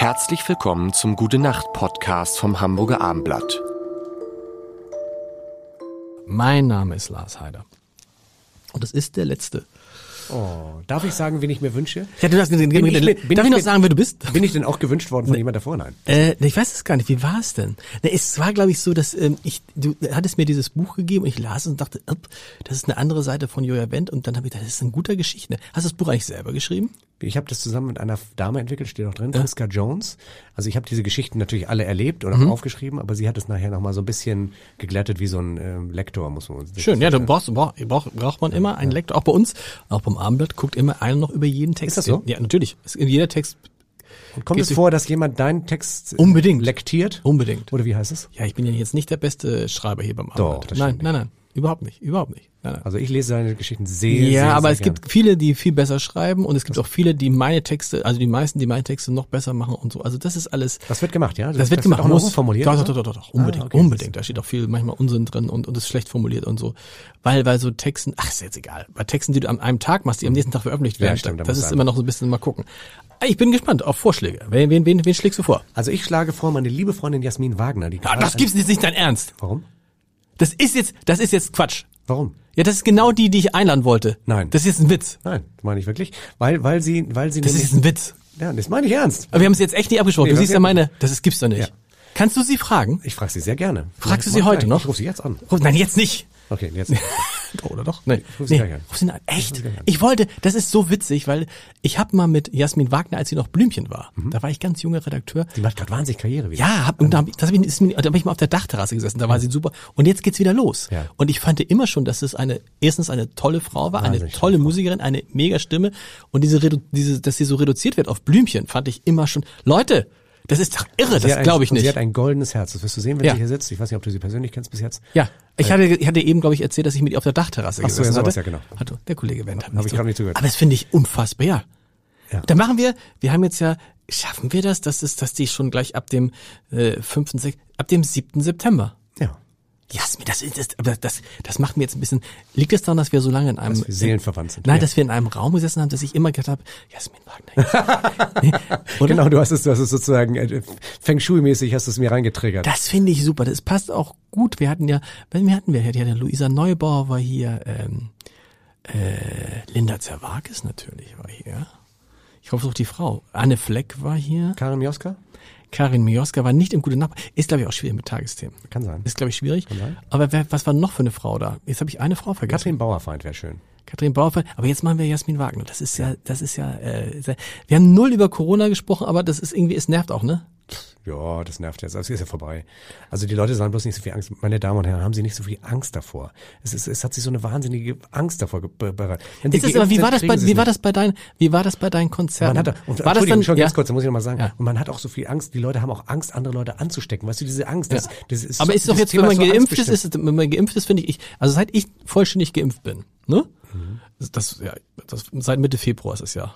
Herzlich willkommen zum Gute Nacht Podcast vom Hamburger Armblatt. Mein Name ist Lars Heider. Und das ist der letzte. Oh, darf ich sagen, wen ich mir wünsche? Ja, du darfst, bin ich ich, mit- bin darf ich ich noch sagen, wer du bist? Bin ich denn auch gewünscht worden von jemand davor? Nein. Äh, ne, ich weiß es gar nicht. Wie war es denn? Ne, es war, glaube ich, so, dass ähm, ich, du hattest mir dieses Buch gegeben und ich las es und dachte, das ist eine andere Seite von Joja Wendt und dann habe ich gedacht, das ist eine gute Geschichte. Hast du das Buch eigentlich selber geschrieben? Ich habe das zusammen mit einer Dame entwickelt, steht auch drin, Friska Jones. Also ich habe diese Geschichten natürlich alle erlebt oder Mhm. aufgeschrieben, aber sie hat es nachher nochmal so ein bisschen geglättet wie so ein ähm, Lektor, muss man sich Schön, ja, vorstellen. brauchst, braucht, braucht, braucht man immer einen Lektor. Auch bei uns, auch beim Abendblatt, guckt immer einer noch über jeden Text. Ist das so? Ja, natürlich. Es- In jeder Text Und kommt es Geht- vor, dass jemand deinen Text äh, Unbedingt. lektiert? unbedingt. Oder wie heißt es? Ja, ich bin ja jetzt nicht der beste Schreiber hier beim Doch, Abendblatt. das nein, nein, nein, überhaupt nicht, überhaupt nicht. Nein, nein. Also ich lese seine Geschichten sehr, Ja, sehr, aber sehr es gern. gibt viele, die viel besser schreiben und es gibt auch viele, die meine Texte, also die meisten, die meine Texte noch besser machen und so. Also das ist alles. Das wird gemacht, ja? Das, wird gemacht. auch noch muss. umformuliert. Doch, doch, doch, doch, doch, unbedingt, Ah, okay. unbedingt. Da steht auch viel, manchmal Unsinn drin und, und ist schlecht formuliert und so. Weil, weil so Texten, ach, ist jetzt egal. Bei Texten, die du an einem Tag machst, die am nächsten Tag veröffentlicht Ja, werden, stimmt, da das ist immer noch so ein bisschen mal gucken. Ah, Ich bin gespannt auf Vorschläge. Wen, wen, wen, wen schlägst du vor? Also ich schlage vor, meine liebe Freundin Jasmin Wagner, die Ah, gerade das gibt's jetzt nicht dein Ernst. Warum? Das ist jetzt, das ist jetzt Quatsch. Warum? Ja, das ist genau die, die ich einladen wollte. Nein. Das ist jetzt ein Witz. Nein, das meine ich wirklich. Weil, weil sie, weil sie Das ist ein Witz. Ja, das meine ich ernst. Aber wir haben es jetzt echt nicht abgesprochen. Nee, du siehst ja meine, das ist, gibt's doch nicht. Ja. Kannst du sie fragen? Ich frage sie sehr gerne. Fragst du sie heute noch? Ich rufe sie jetzt an. Ruf- Nein, jetzt nicht. Okay, jetzt. Oder doch? Nee. ruf sie nee. an. Ruf sie an. ruf Echt? sie gleich an. Ich wollte, das ist so witzig, weil ich habe mal mit Jasmin Wagner, als sie noch Blümchen war, Mhm. da war ich ganz junger Redakteur. Die macht gerade wahnsinnig Karriere wieder. Ja, hab, und da hab ich, das hab ich, ist da ich mal auf der Dachterrasse gesessen, da war sie super. Und jetzt geht's wieder los. Ja. Und ich fand immer schon, dass es eine, erstens eine tolle Frau war, eine Wahnsinnig tolle Musikerin, eine mega Stimme. Und diese, diese, dass sie so reduziert wird auf Blümchen, fand ich immer schon, Leute, das ist doch irre, das glaube ich nicht. Sie hat ein goldenes Herz. Das wirst du sehen, wenn Ja. sie hier sitzt. Ich weiß nicht, ob du sie persönlich kennst bis jetzt. Ja, ich hatte, ich hatte eben, glaube ich, erzählt, dass ich mit ihr auf der Dachterrasse Ach so, gesessen ja, hatte. ja, genau. Hatte, der Kollege Wendt hat Hab ich gerade nicht zugehört. Aber das finde ich unfassbar, ja. Ja. Dann machen wir, wir haben jetzt ja, schaffen wir das, dass es, dass die schon gleich ab dem äh, 5., 6., ab dem 7. September. Ja. Jasmin, das ist, das, das, das macht mir jetzt ein bisschen, liegt es daran, dass wir so lange in einem, Dass wir seelenverwandt sind. nein, Ja. dass wir in einem Raum gesessen haben, dass ich immer gedacht habe, Jasmin Wagner. nee, oder? Genau, du hast es, du hast es sozusagen äh, Feng Shui-mäßig hast es mir reingetriggert. Das finde ich super. Das passt auch gut. Wir hatten ja, wen hatten wir? Ja, Luisa Neubauer war hier, ähm, äh, Linda Zerwakis natürlich war hier. Ich hoffe, auch die Frau. Anne Fleck war hier. Karin Mioska? Karin Mioska war nicht im Gute Nacht. Ist, glaube ich, auch schwierig mit Tagesthemen. Kann sein. Ist, glaube ich, schwierig. sein. Aber wer, was war noch für eine Frau da? Jetzt habe ich eine Frau vergessen. Katrin Bauerfeind wäre schön. Katrin Bauerfeind. Aber jetzt machen wir Jasmin Wagner. Das ist ja, das ist ja, äh, sehr- wir haben null über Corona gesprochen, aber das ist irgendwie, es nervt auch, ne? Ja, das nervt jetzt. Das ist ja vorbei. Also die Leute sollen bloß nicht so viel Angst. Meine Damen und Herren, haben Sie nicht so viel Angst davor. Es ist, es hat sich so eine wahnsinnige Angst davor bereitet. Ist das aber, wie war das bei, wie es war das bei deinen, wie war das bei deinen Konzerten? Man hat, und, war das dann, schon ja? ganz kurz, da muss ich noch mal sagen. Ja. Und man hat auch so viel Angst, die Leute haben auch Angst, andere Leute anzustecken. Weißt du, diese Angst, das, Ja. das ist Aber so- ist doch jetzt, wenn man so geimpft ist, ist, es- wenn man geimpft ist, finde ich, ich, also seit ich vollständig geimpft bin, ne? Mhm. Das, das, ja, das, seit Mitte Februar ist es ja.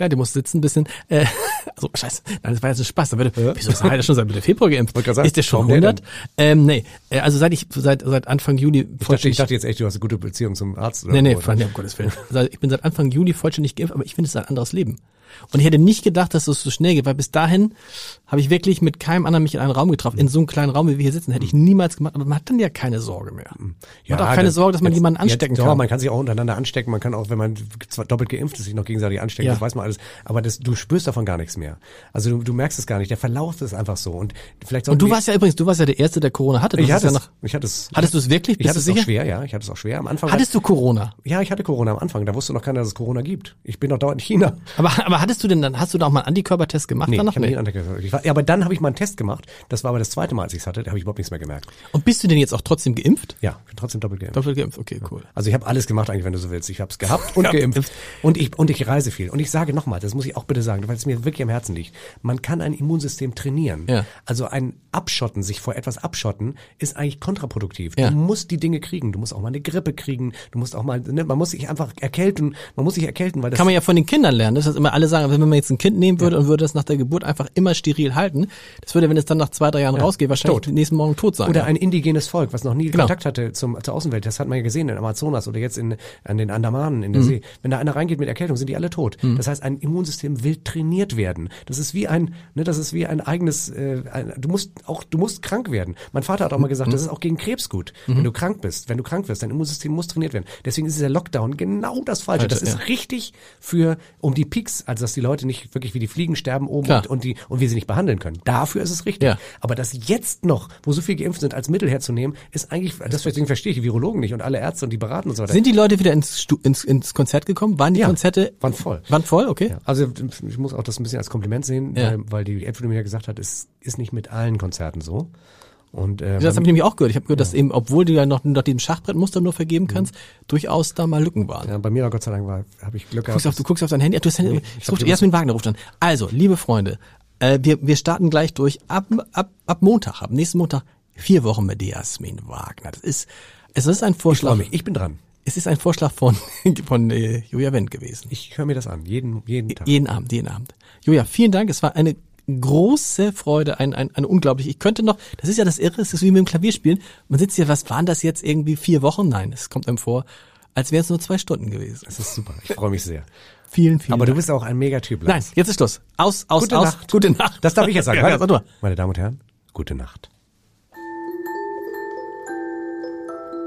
Ja, du musst sitzen ein bisschen, äh, also, scheiße, nein, das war jetzt ein Spaß, da würde, wieso ist er schon seit Mitte Februar geimpft? Sagen, ist der schon warum der 100? Ähm, nee, äh, also seit ich, seit, seit Anfang Juli Ich dachte, ich vollständig, dachte jetzt echt, du hast eine gute Beziehung zum Arzt. Oder nee, nee, wo, Freunde, um Gottes Willen. Also ich bin seit Anfang Juli vollständig geimpft, aber ich finde es ist ein anderes Leben. Und ich hätte nicht gedacht, dass es so schnell geht, weil bis dahin habe ich wirklich mit keinem anderen mich in einen Raum getroffen. In so einem kleinen Raum, wie wir hier sitzen, hätte ich niemals gemacht. Aber man hat dann ja keine Sorge mehr. Man hat auch keine das- Sorge, dass man jetzt- jemanden anstecken jetzt, kann. Ja, man kann sich auch untereinander anstecken. Man kann auch, wenn man zwar doppelt geimpft ist, sich noch gegenseitig anstecken. Ja. Das weiß man alles. Aber das, du spürst davon gar nichts mehr. Also du, du merkst es gar nicht. Der Verlauf ist einfach so. Und vielleicht Und du warst ja übrigens, du warst ja der Erste, der Corona hatte. Du ich hatte ja es. noch, Ich hatte es. Hattest du es wirklich? Ich Bist hatte du es auch sicher? schwer, ja. Ich hatte es auch schwer. Am Anfang. hattest du Corona? ja, ich hatte Corona am Anfang. Da wusste noch keiner, dass es Corona gibt. Ich bin noch dauernd in China. Aber, aber hattest du denn dann, hast du da auch mal einen Antikörpertest gemacht Nee, danach? ich einen Antikörper. Ich war, ja, aber dann habe ich mal einen Test gemacht. Das war aber das zweite Mal, als ich es hatte. Da habe ich überhaupt nichts mehr gemerkt. Und bist du denn jetzt auch trotzdem geimpft? Ja, bin trotzdem doppelt geimpft. Doppelt geimpft, okay, cool. Also ich habe alles gemacht eigentlich, wenn du so willst. Ich habe es gehabt und geimpft. Und ich, und ich reise viel. Und ich sage nochmal, das muss ich auch bitte sagen, weil es mir wirklich am Herzen liegt. Man kann ein Immunsystem trainieren. Ja. Also ein Abschotten, sich vor etwas abschotten, ist eigentlich kontraproduktiv. Ja. Du musst die Dinge kriegen. Du musst auch mal eine Grippe kriegen. Du musst auch mal, ne, man muss sich einfach erkälten. Man muss sich erkälten, weil das Kann man ja von den Kindern lernen. Das heißt immer alle sagen, wenn man jetzt ein Kind nehmen würde und würde das nach der Geburt einfach immer steril halten, das würde, wenn es dann nach zwei, drei Jahren rausgeht, wahrscheinlich tot. nächsten Morgen tot sein. Oder ja. ein indigenes Volk, was noch nie Genau. Kontakt hatte zum, zur Außenwelt. Das hat man ja gesehen in Amazonas oder jetzt in, an den Andamanen in der See. Wenn da einer reingeht mit Erkältung, sind die alle tot. Das heißt, ein Immunsystem will trainiert werden. Werden. Das ist wie ein, ne, das ist wie ein eigenes, äh, ein, du musst auch, du musst krank werden. Mein Vater hat auch mal gesagt, das ist auch gegen Krebs gut, wenn du krank bist. Wenn du krank wirst, dein Immunsystem muss trainiert werden. Deswegen ist dieser Lockdown genau das Falsche. Falsche, Das ist ja. richtig für, um die Peaks, also dass die Leute nicht wirklich wie die Fliegen sterben oben und, und die, und wir sie nicht behandeln können. Dafür ist es richtig. Ja. Aber das jetzt noch, wo so viel geimpft sind, als Mittel herzunehmen, ist eigentlich, deswegen verstehe ich die Virologen nicht und alle Ärzte und die beraten und so weiter. Sind die Leute wieder ins, ins, ins Konzert gekommen? Waren die Ja, Konzerte? waren voll. Waren voll, okay. Ja, also ich muss auch das ein bisschen als Kompliment sehen, Ja. weil, weil die Epidemie ja gesagt hat, es ist nicht mit allen Konzerten so. Und äh, Das habe ich nämlich auch gehört. Ich habe gehört, dass eben, obwohl du ja noch nach diesem Schachbrettmuster nur vergeben kannst, durchaus da mal Lücken waren. ja, bei mir, Gott sei Dank, war habe ich Glück Du gehabt. auf, du guckst auf dein Handy. Ach, Du hast Handy. Nee, ich ich ruft, Jasmin Wagner ruft an. Also, liebe Freunde, äh, wir, wir starten gleich durch. Ab, ab, ab Montag, ab nächsten Montag, vier Wochen mit Jasmin Wagner. Das ist, es ist ein ich Vorschlag. freue mich, ich bin dran. Es ist ein Vorschlag von, von äh, Julia Wendt gewesen. Ich höre mir das an, jeden, jeden Tag. Jeden Abend, jeden Abend. Julia, vielen Dank. Es war eine große Freude, ein, ein, ein unglaublich. Ich könnte noch, das ist ja das Irre, es ist wie mit dem Klavierspielen. Man sitzt hier, was waren das jetzt irgendwie vier Wochen? Nein, es kommt einem vor, als wären es nur zwei Stunden gewesen. Das ist super, ich freue mich sehr. Vielen, vielen Aber du Dank. bist auch ein Megatyp, Nein, Lars. jetzt ist Schluss. Aus, aus, Gute aus. Nacht. Gute Nacht. Das darf ich jetzt sagen. Ja, ja, du. Meine Damen und Herren, gute Nacht.